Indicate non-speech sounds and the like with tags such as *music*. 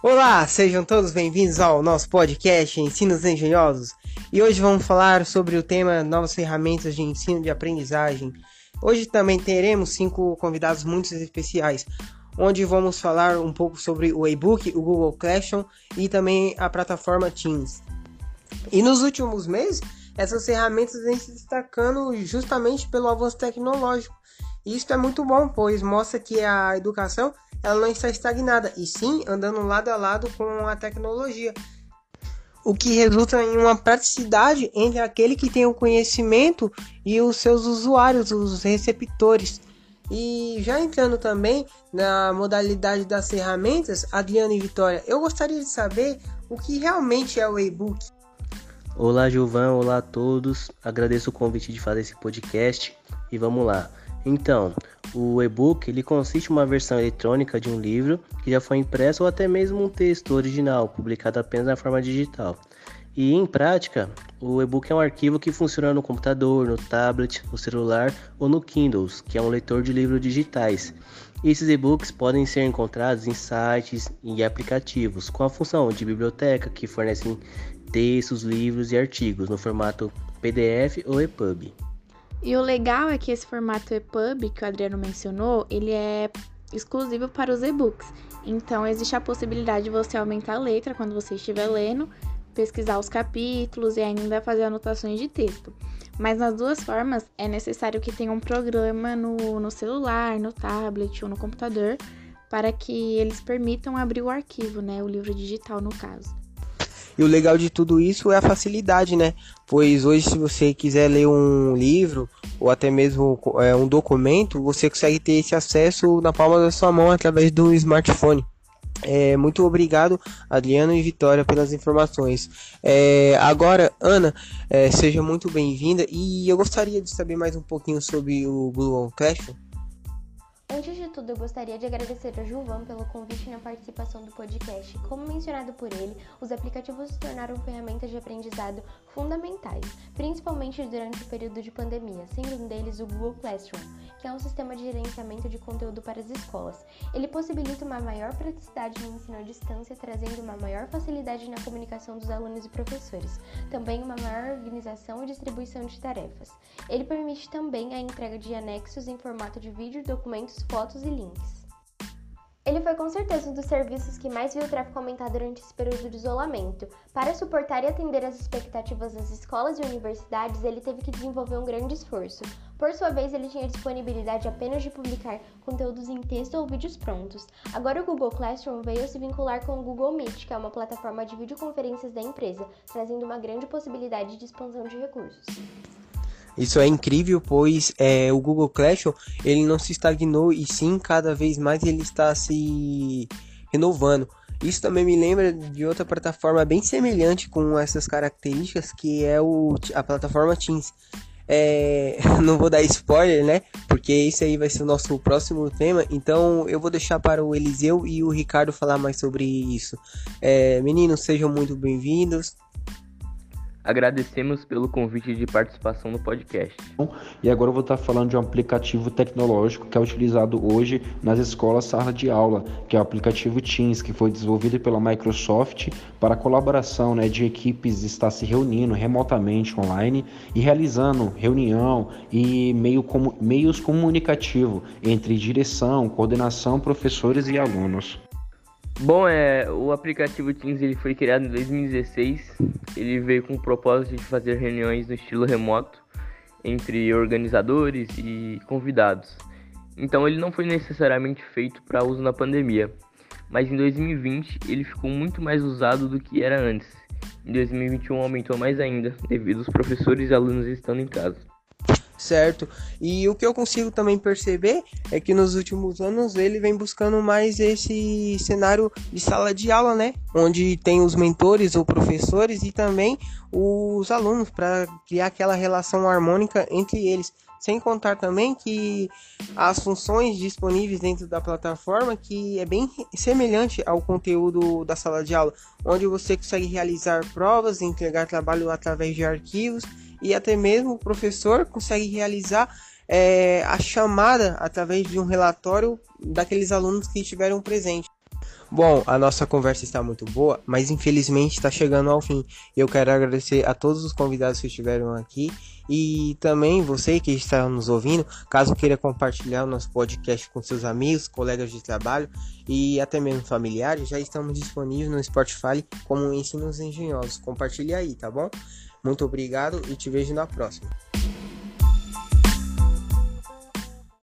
Olá, sejam todos bem-vindos ao nosso podcast Ensinos Engenhosos. E hoje vamos falar sobre o tema novas ferramentas de ensino de aprendizagem. Hoje também teremos cinco convidados muito especiais, onde vamos falar um pouco sobre o e-book, o Google Classroom e também a plataforma Teams. E nos últimos meses, essas ferramentas vêm se destacando justamente pelo avanço tecnológico. Isso é muito bom, pois mostra que a educação ela não está estagnada, e sim andando lado a lado com a tecnologia. O que resulta em uma praticidade entre aquele que tem o conhecimento e os seus usuários, os receptores. E já entrando também na modalidade das ferramentas, Adriano e Vitória, eu gostaria de saber o que realmente é o e-book. Olá, Gilvan, olá a todos. Agradeço o convite de fazer esse podcast e vamos lá. Então, o e-book ele consiste em uma versão eletrônica de um livro que já foi impresso ou até mesmo um texto original, publicado apenas na forma digital. E em prática, o e-book é um arquivo que funciona no computador, no tablet, no celular ou no Kindle, que é um leitor de livros digitais. Esses e-books podem ser encontrados em sites e aplicativos com a função de biblioteca que fornecem textos, livros e artigos no formato PDF ou EPUB. E o legal é que esse formato EPUB que o Adriano mencionou, ele é exclusivo para os e-books. Então existe a possibilidade de você aumentar a letra quando você estiver lendo, pesquisar os capítulos e ainda fazer anotações de texto. Mas nas duas formas é necessário que tenha um programa no, no celular, no tablet ou no computador para que eles permitam abrir o arquivo, né? O livro digital no caso. E o legal de tudo isso é a facilidade, né? Pois hoje, se você quiser ler um livro ou até mesmo é, um documento, você consegue ter esse acesso na palma da sua mão através do smartphone. É, muito obrigado, Adriano e Vitória, pelas informações. É, agora, Ana, é, seja muito bem-vinda e eu gostaria de saber mais um pouquinho sobre o Google Classroom. Tudo, eu gostaria de agradecer ao Gilvan pelo convite na participação do podcast. Como mencionado por ele, os aplicativos se tornaram ferramentas de aprendizado fundamentais, principalmente durante o período de pandemia, sendo um deles o Google Classroom, que é um sistema de gerenciamento de conteúdo para as escolas. Ele possibilita uma maior praticidade no ensino à distância, trazendo uma maior facilidade na comunicação dos alunos e professores, também uma maior organização e distribuição de tarefas. Ele permite também a entrega de anexos em formato de vídeo, documentos fotos e links. Ele foi com certeza um dos serviços que mais viu o tráfego aumentar durante esse período de isolamento. Para suportar e atender as expectativas das escolas e universidades, ele teve que desenvolver um grande esforço. Por sua vez, ele tinha disponibilidade apenas de publicar conteúdos em texto ou vídeos prontos. Agora, o Google Classroom veio se vincular com o Google Meet, que é uma plataforma de videoconferências da empresa, trazendo uma grande possibilidade de expansão de recursos. Isso é incrível, pois é, o Google Classroom ele não se estagnou e sim cada vez mais ele está se renovando. Isso também me lembra de outra plataforma bem semelhante com essas características, que é o, a plataforma Teams. É, *laughs* não vou dar spoiler, né? Porque isso aí vai ser o nosso próximo tema. Então eu vou deixar para o Eliseu e o Ricardo falar mais sobre isso. É, meninos, sejam muito bem-vindos. Agradecemos pelo convite de participação no podcast. E agora eu vou estar falando de um aplicativo tecnológico que é utilizado hoje nas escolas sala de aula, que é o aplicativo Teams, que foi desenvolvido pela Microsoft para colaboração né, de equipes estar se reunindo remotamente online e realizando reunião e meio como, meios comunicativos entre direção, coordenação, professores e alunos. Bom, é, o aplicativo Teams ele foi criado em 2016. Ele veio com o propósito de fazer reuniões no estilo remoto entre organizadores e convidados. Então ele não foi necessariamente feito para uso na pandemia, mas em 2020 ele ficou muito mais usado do que era antes. Em 2021 aumentou mais ainda, devido aos professores e alunos estando em casa certo? E o que eu consigo também perceber é que nos últimos anos ele vem buscando mais esse cenário de sala de aula, né? Onde tem os mentores ou professores e também os alunos para criar aquela relação harmônica entre eles. Sem contar também que as funções disponíveis dentro da plataforma que é bem semelhante ao conteúdo da sala de aula, onde você consegue realizar provas, entregar trabalho através de arquivos e até mesmo o professor consegue realizar é, a chamada através de um relatório daqueles alunos que estiveram presentes. Bom, a nossa conversa está muito boa, mas infelizmente está chegando ao fim. Eu quero agradecer a todos os convidados que estiveram aqui e também você que está nos ouvindo, caso queira compartilhar o nosso podcast com seus amigos, colegas de trabalho e até mesmo familiares, já estamos disponíveis no Spotify como Ensinos Engenhosos. Compartilhe aí, tá bom? Muito obrigado e te vejo na próxima.